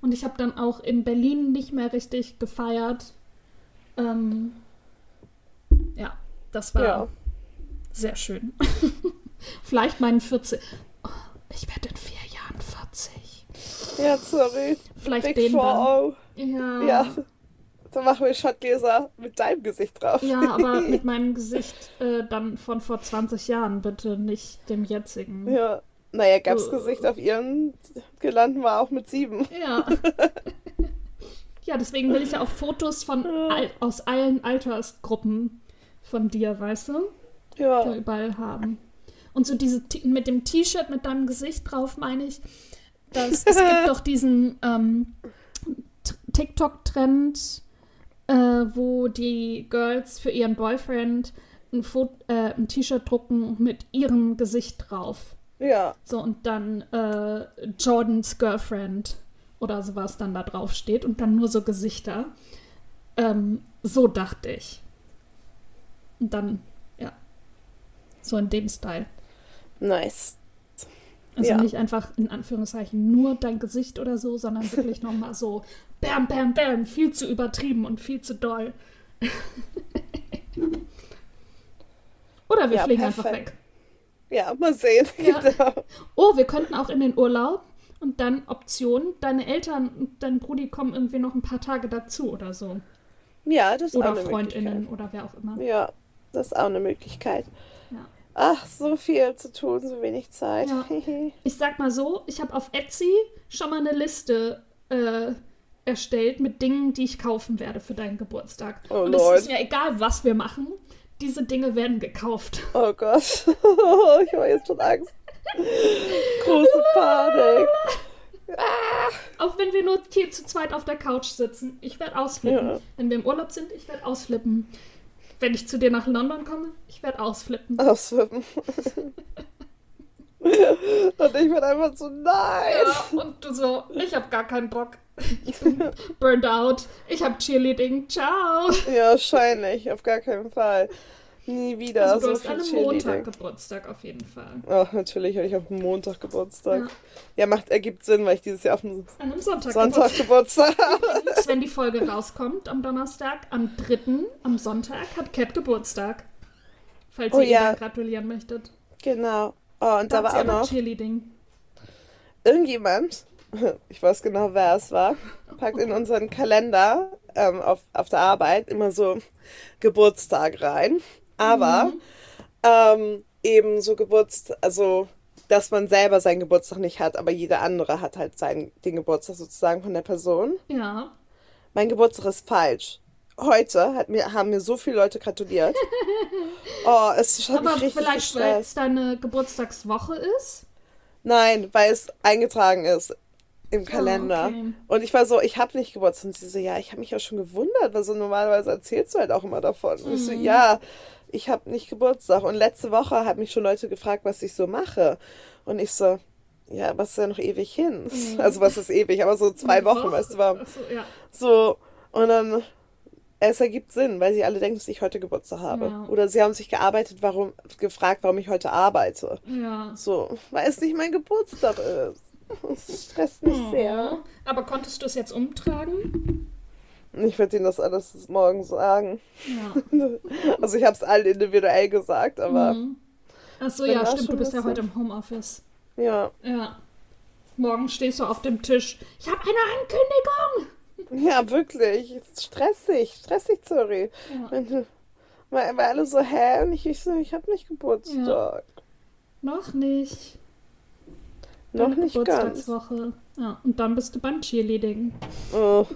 Und ich habe dann auch in Berlin nicht mehr richtig gefeiert. Ähm, ja, das war Ja. sehr schön. [LAUGHS] Vielleicht meinen 40. Oh, ich werde in vier Jahren 40. Ja, sorry. Vielleicht Big den dann. 4 Ja. Ja. Dann machen wir Shotgläser mit deinem Gesicht drauf. Ja, aber [LAUGHS] mit meinem Gesicht äh, dann von vor 20 Jahren, bitte nicht dem jetzigen. Ja. Naja, Gabs Äh. Gesicht auf ihren Gelanden war auch mit sieben. Ja. [LAUGHS] ja, deswegen will ich ja auch Fotos von all, aus allen Altersgruppen von dir, weißt du, da Ja. überall haben. Und so diese mit dem T-Shirt mit deinem Gesicht drauf, meine ich, dass es gibt [LAUGHS] doch diesen ähm, TikTok-Trend, äh, wo die Girls für ihren Boyfriend ein, äh, ein T-Shirt drucken mit ihrem Gesicht drauf. Ja. So, und dann äh, Jordans Girlfriend oder sowas dann da drauf steht und dann nur so Gesichter. Ähm, so dachte ich. Und dann, ja. So in dem Style. Nice. Also Ja. nicht einfach in Anführungszeichen nur dein Gesicht oder so, sondern wirklich nochmal so bam, bam, bam, viel zu übertrieben und viel zu doll. [LAUGHS] oder wir Ja, fliegen einfach perfekt. weg. Ja, mal sehen. [LAUGHS] Ja. Genau. Oh, wir könnten auch in den Urlaub und dann Option, deine Eltern und dein Brudi kommen irgendwie noch ein paar Tage dazu oder so. Ja, das ist Oder auch eine Freundinnen Möglichkeit. oder wer auch immer. Ja, das ist auch eine Möglichkeit. Ja. Ach, so viel zu tun, so wenig Zeit. Ja. [LAUGHS] Ich sag mal so, ich habe auf Etsy schon mal eine Liste äh, erstellt mit Dingen, die ich kaufen werde für deinen Geburtstag. Oh und es ist mir egal, was wir machen. Diese Dinge werden gekauft. [LAUGHS] oh Gott. [LAUGHS] ich habe jetzt schon Angst. Große Panik. Auch wenn wir nur hier zu zweit auf der Couch sitzen. Ich werde ausflippen. Ja. Wenn wir im Urlaub sind, ich werde ausflippen. Wenn ich zu dir nach London komme, ich werde ausflippen. Auswippen. [LAUGHS] [LAUGHS] Und ich bin einfach so, nein. Ja, und du so, ich habe gar keinen Bock. Ich bin burned out. Ich habe Cheerleading. Ciao. Ja, wahrscheinlich, auf gar keinen Fall. Nie wieder Also du so hast an. Montag Geburtstag auf jeden Fall. Ach, natürlich habe ich auf Montag Geburtstag. Ja. Ja. macht, ergibt Sinn, weil ich dieses Jahr auf dem An einem Sonntag, Sonntag Geburtstag habe. Wenn die Folge rauskommt am Donnerstag, am 3., am Sonntag, hat Cat Geburtstag. Falls Oh ihr ja. gratulieren möchtet. Genau. Oh, und da war auch noch Cheerleading. irgendjemand, [LAUGHS] ich weiß genau, wer es war, packt in unseren Kalender ähm, auf, auf der Arbeit immer so Geburtstag rein. Aber Mhm. ähm, eben so Geburtstag, also dass man selber seinen Geburtstag nicht hat, aber jeder andere hat halt seinen, den Geburtstag sozusagen von der Person. Ja. Mein Geburtstag ist falsch. Heute hat mir, haben mir so viele Leute gratuliert. [LAUGHS] Oh, es hat Aber mich richtig vielleicht, weil es deine Geburtstagswoche ist? Nein, weil es eingetragen ist im Kalender. Ah, okay. Und ich war so, ich habe nicht Geburtstag. Und sie so, ja, ich habe mich ja schon gewundert, weil so normalerweise erzählst du halt auch immer davon. Und ich Mhm. so, ja, ich habe nicht Geburtstag. Und letzte Woche haben mich schon Leute gefragt, was ich so mache. Und ich so, ja, was ist ja noch ewig hin? Also was ist ewig, aber so zwei Wochen, Woche? weißt du, war so, ja. so. Und dann, es ergibt Sinn, weil sie alle denken, dass ich heute Geburtstag habe. Ja. Oder sie haben sich gearbeitet, warum, gefragt, warum ich heute arbeite. Ja. So, weil es nicht mein Geburtstag ist. Das stresst mich sehr. Oh. Aber konntest du es jetzt umtragen? Ich werde ihnen das alles morgen sagen. Ja. [LAUGHS] Also ich habe es allen individuell gesagt, aber Mhm. Ach so, Dann ja, stimmt, du bist ja heute im Homeoffice. ja. Ja. Morgen stehst du auf dem Tisch. Ich habe eine Ankündigung. Ja, wirklich. Ist stressig. Stressig, sorry. Ja. Weil, weil alle so, hä? Und ich, ich so, ich habe nicht Geburtstag. Noch nicht. Noch Deine nicht ganz. Geburtstagswoche. Ja, und dann bist du beim Cheerleading. Oh.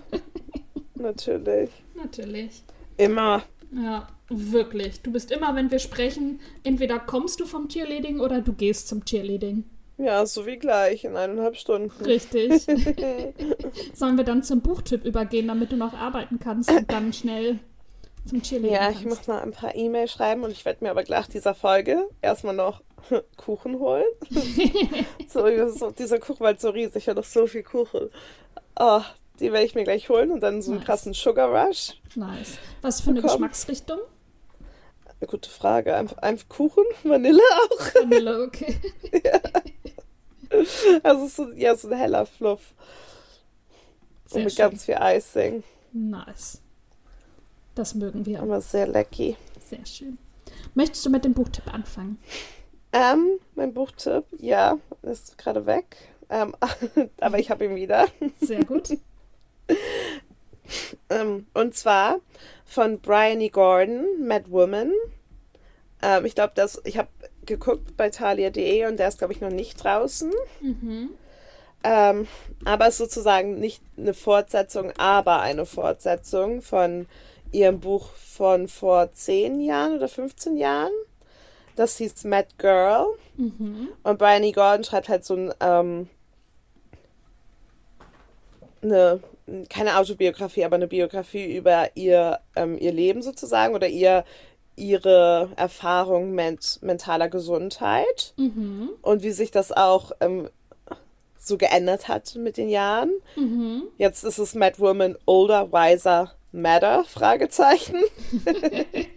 [LAUGHS] Natürlich. Natürlich. Immer. Ja, wirklich. Du bist immer, wenn wir sprechen, entweder kommst du vom Cheerleading oder du gehst zum Cheerleading. Ja, so wie gleich in eineinhalb Stunden. Richtig. [LAUGHS] Sollen wir dann zum Buchtipp übergehen, damit du noch arbeiten kannst und dann schnell zum Cheerleading Ja, ich kannst? muss noch ein paar E-Mails schreiben und ich werde mir aber gleich dieser Folge erstmal noch [LAUGHS] Kuchen holen. [LAUGHS] so, so, dieser Kuchen war halt so riesig, ich habe noch so viel Kuchen. Oh, die werde ich mir gleich holen und dann so einen Nice. krassen Sugar Rush. Nice. Was für eine Bekommen. Geschmacksrichtung? Eine gute Frage. Einfach, einfach Kuchen, [LAUGHS] Vanille auch. Vanille, okay. [LAUGHS] Also so, ja, so ein heller Fluff. Sehr und mit schön. ganz viel Icing. Nice. Das mögen wir. Aber sehr lecky. Sehr schön. Möchtest du mit dem Buchtipp anfangen? Ähm, mein Buchtipp, ja, ist gerade weg. Ähm, [LAUGHS] aber ich habe ihn wieder. Sehr gut. Ähm, und zwar von Bryony Gordon, Mad Woman. Ähm, ich glaube, dass ich habe geguckt bei thalia.de und der ist, glaube ich, noch nicht draußen. Mhm. Ähm, aber es ist sozusagen nicht eine Fortsetzung, aber eine Fortsetzung von ihrem Buch von vor 10 Jahren oder 15 Jahren. Das hieß Mad Girl. Mhm. Und Bryony Gordon schreibt halt so ein, ähm, eine, keine Autobiografie, aber eine Biografie über ihr, ähm, ihr Leben sozusagen oder ihr, ihre Erfahrung mit mentaler Gesundheit Mhm. und wie sich das auch ähm, so geändert hat mit den Jahren. Mhm. Jetzt ist es Mad Woman Older, Wiser, Madder? Fragezeichen. [LAUGHS]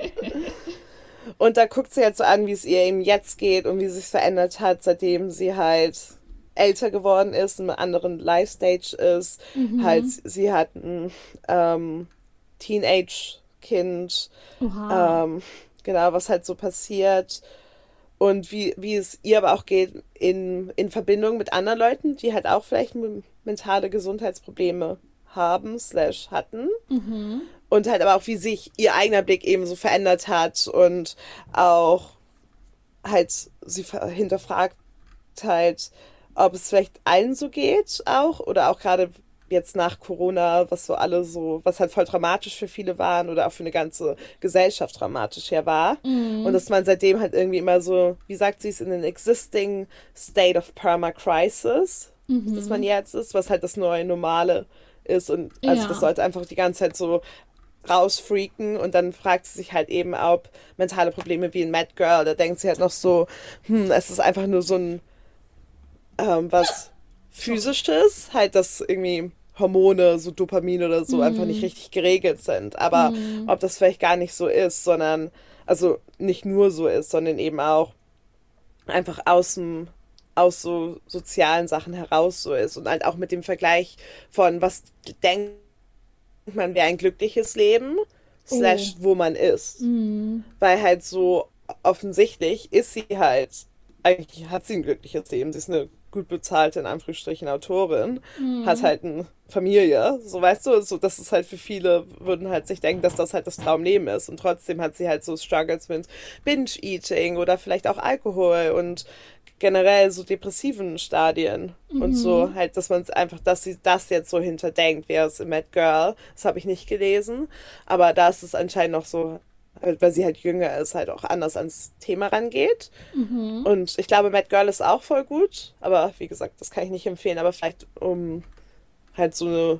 Und da guckt sie halt so an, wie es ihr eben jetzt geht und wie sie sich verändert hat, seitdem sie halt älter geworden ist, in einem anderen Life-Stage ist. Mhm. Halt, sie hat ein ähm, Teenage-Kind. Ähm, genau, was halt so passiert. Und wie, wie es ihr aber auch geht in, in Verbindung mit anderen Leuten, die halt auch vielleicht mentale Gesundheitsprobleme haben, slash hatten. Mhm. Und halt aber auch, wie sich ihr eigener Blick eben so verändert hat und auch halt sie hinterfragt halt, ob es vielleicht allen so geht auch oder auch gerade jetzt nach Corona, was so alle so, was halt voll dramatisch für viele waren oder auch für eine ganze Gesellschaft dramatisch her war. Mhm. Und dass man seitdem halt irgendwie immer so, wie sagt sie es, in an existing state of perma-crisis, mhm. dass man jetzt ist, was halt das neue Normale ist. Und also ja. das sollte einfach die ganze Zeit so rausfreaken und dann fragt sie sich halt eben, ob mentale Probleme wie ein Mad Girl, da denkt sie halt noch so, hm, es ist einfach nur so ein ähm, was physisches, halt, dass irgendwie Hormone, so Dopamin oder so, mm. einfach nicht richtig geregelt sind. Aber mm. ob das vielleicht gar nicht so ist, sondern, also nicht nur so ist, sondern eben auch einfach aus dem, aus so sozialen Sachen heraus so ist und halt auch mit dem Vergleich von, was denkt man wäre ein glückliches Leben, slash, oh. wo man ist. Mm. Weil halt so offensichtlich ist sie halt, eigentlich hat sie ein glückliches Leben, sie ist eine gut bezahlte, in Anführungsstrichen, Autorin, mhm. hat halt eine Familie. So weißt du, so das ist halt für viele, würden halt sich denken, dass das halt das Traumleben ist. Und trotzdem hat sie halt so Struggles mit Binge-Eating oder vielleicht auch Alkohol und generell so depressiven Stadien mhm. und so halt, dass man es einfach, dass sie das jetzt so hinterdenkt, wäre es im Mad Girl. Das habe ich nicht gelesen, aber da ist es anscheinend noch so weil sie halt jünger ist, halt auch anders ans Thema rangeht. Mhm. Und ich glaube, Mad Girl ist auch voll gut, aber wie gesagt, das kann ich nicht empfehlen, aber vielleicht um halt so eine,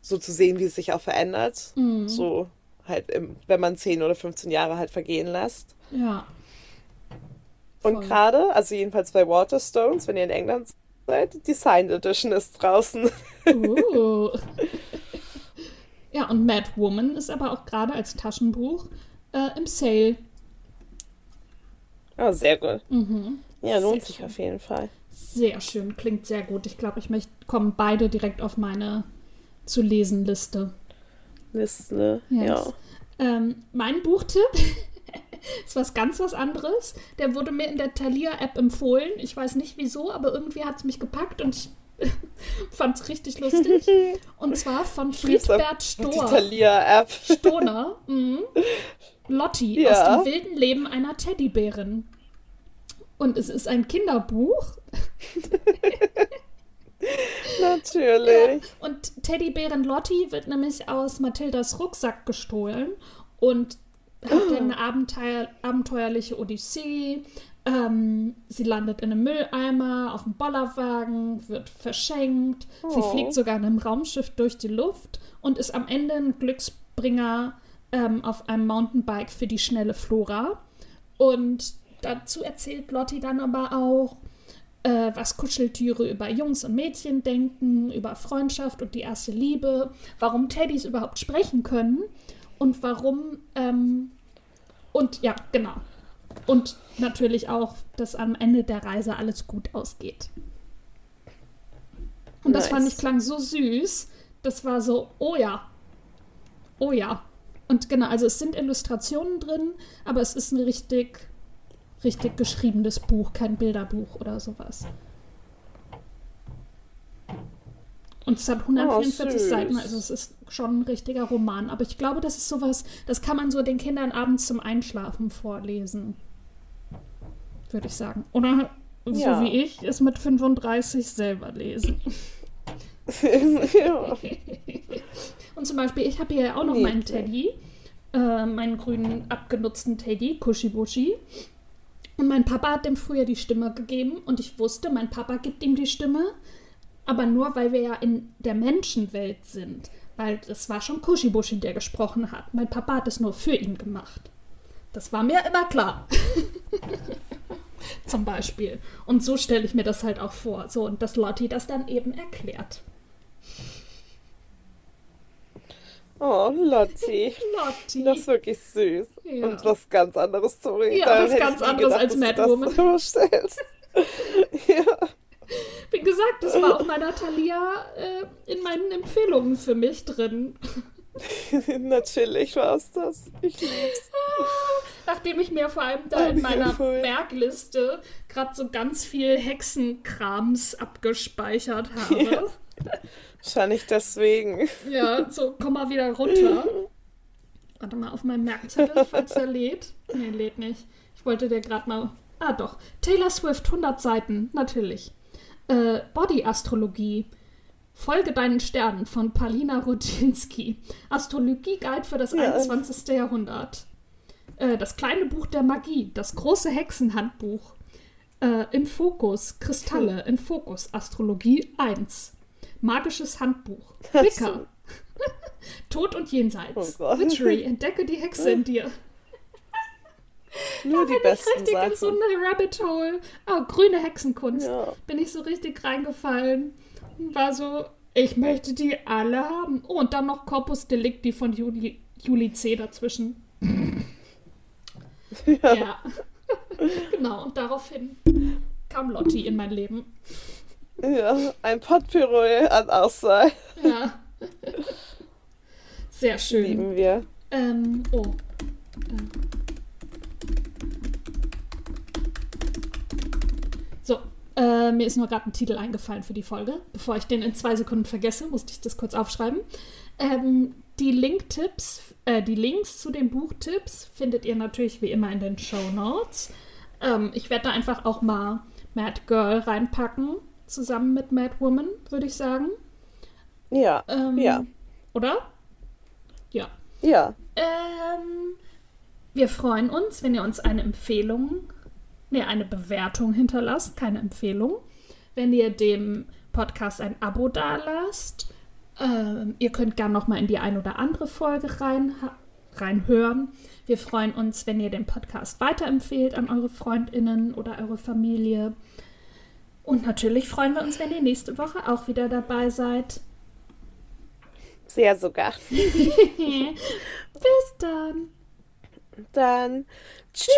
so zu sehen, wie es sich auch verändert. Mhm. So halt, im, wenn man 10 oder 15 Jahre halt vergehen lässt. Ja. Und gerade, also jedenfalls bei Waterstones, wenn ihr in England seid, die Signed Edition ist draußen. Uh. [LAUGHS] Ja, und Mad Woman ist aber auch gerade als Taschenbuch äh, im Sale. Oh, sehr gut. Mhm. Ja, lohnt sehr sich schön. auf jeden Fall. Sehr schön, klingt sehr gut. Ich glaube, ich möchte, kommen beide direkt auf meine zu lesen Liste. Liste, yes. ja. Ähm, mein Buchtipp [LAUGHS] ist was ganz was anderes. Der wurde mir in der Thalia-App empfohlen. Ich weiß nicht wieso, aber irgendwie hat es mich gepackt und ich [LAUGHS] Fand es richtig lustig. [LAUGHS] Und zwar von Friedbert Stohr. App. [LAUGHS] Stoner. Mhm. Lotti ja. aus dem wilden Leben einer Teddybärin. Und es ist ein Kinderbuch. Natürlich. Ja, und Teddybären Lotti wird nämlich aus Mathildas Rucksack gestohlen und hat oh. [GASPS] eine Abenteuer, abenteuerliche Odyssee ähm, sie landet in einem Mülleimer, auf dem Bollerwagen, wird verschenkt. Oh. Sie fliegt sogar in einem Raumschiff durch die Luft und ist am Ende ein Glücksbringer ähm, auf einem Mountainbike für die schnelle Flora. Und dazu erzählt Lotti dann aber auch, äh, was Kuscheltiere über Jungs und Mädchen denken, über Freundschaft und die erste Liebe, warum Teddys überhaupt sprechen können und warum. Ähm, und ja, genau. Und natürlich auch, dass am Ende der Reise alles gut ausgeht. Und nice. das fand ich klang so süß. Das war so, oh ja. Oh ja. Und genau, also es sind Illustrationen drin, aber es ist ein richtig, richtig geschriebenes Buch, kein Bilderbuch oder sowas. Und es hat 144 oh, Seiten, also es ist schon ein richtiger Roman. Aber ich glaube, das ist sowas, das kann man so den Kindern abends zum Einschlafen vorlesen würde ich sagen. Oder ja. so wie ich es mit 35 selber lesen. ja. [LAUGHS] [LAUGHS] Und zum Beispiel, ich habe hier ja auch noch nee, meinen Teddy, äh, meinen grünen abgenutzten Teddy, Kushibushi. Und mein Papa hat dem früher die Stimme gegeben und ich wusste, mein Papa gibt ihm die Stimme, aber nur weil wir ja in der Menschenwelt sind. Weil es war schon Kushibushi, der gesprochen hat. Mein Papa hat es nur für ihn gemacht. Das war mir immer klar. [LAUGHS] Zum Beispiel. Und so stelle ich mir das halt auch vor. So, und dass Lotti das dann eben erklärt. Oh, Lotti. [LAUGHS] Lotti. Das ist wirklich süß. Ja. Und was ganz anderes, sorry. Ja, Da was ganz anderes gedacht, als Madwoman. vorstellst. [LAUGHS] ja. Wie gesagt, das war auch bei Natalia äh, in meinen Empfehlungen für mich drin. [LAUGHS] Natürlich war es das. Ich lieb's. Nachdem ich mir vor allem da Oh, in meiner. Merkliste gerade so ganz viel Hexenkrams abgespeichert [LAUGHS] habe. Ja. Wahrscheinlich deswegen. Ja, so komm mal wieder runter. Warte mal auf meinen Merkzettel, [LAUGHS] falls er lädt. Nee, lädt nicht. Ich wollte dir gerade mal. Ah, doch. Taylor Swift, 100 Seiten, natürlich. Äh, Body-Astrologie. Folge deinen Sternen von Palina Rodzinski. Astrologie-Guide für das Ja. 21. Jahrhundert. Äh, das kleine Buch der Magie. Das große Hexenhandbuch. Äh, Im Fokus. Kristalle. Im Fokus. Astrologie 1. Magisches Handbuch. [LAUGHS] Wicca. [LAUGHS] Tod und Jenseits. Oh. Witchery. [LAUGHS] Entdecke die Hexe in dir. Nur die Bin ich besten richtig in so Sachen. eine Rabbit Hole. Oh, grüne Hexenkunst. Ja. Bin ich so richtig reingefallen. Und War so, ich möchte die alle haben. Oh, und dann noch Corpus Delicti von Juli, Juli C. dazwischen. [LAUGHS] Ja. [LAUGHS] genau, und daraufhin kam Lotti in mein Leben. Ja, ein Potpourri an Auswahl. Ja. Sehr [LAUGHS] schön. Lieben wir. Ähm, oh. So, äh, mir ist nur gerade ein Titel eingefallen für die Folge. Bevor ich den in zwei Sekunden vergesse, musste ich das kurz aufschreiben. Ähm, die Link-Tipps, äh, die Links zu den Buchtipps findet ihr natürlich wie immer in den Show Notes. Ähm, ich werde da einfach auch mal Mad Girl reinpacken, zusammen mit Mad Woman, würde ich sagen. Ja, Ähm, Ja. Oder? Ja. ja. Ähm, wir freuen uns, wenn ihr uns eine Empfehlung, nee, eine Bewertung hinterlasst, keine Empfehlung. Wenn ihr dem Podcast ein Abo dalasst. Ähm, ihr könnt gerne noch mal in die ein oder andere Folge rein, reinhören. Wir freuen uns, wenn ihr den Podcast weiterempfehlt an eure Freundinnen oder eure Familie. Und natürlich freuen wir uns, wenn ihr nächste Woche auch wieder dabei seid. Sehr sogar. [LAUGHS] Bis dann. Dann tschüss.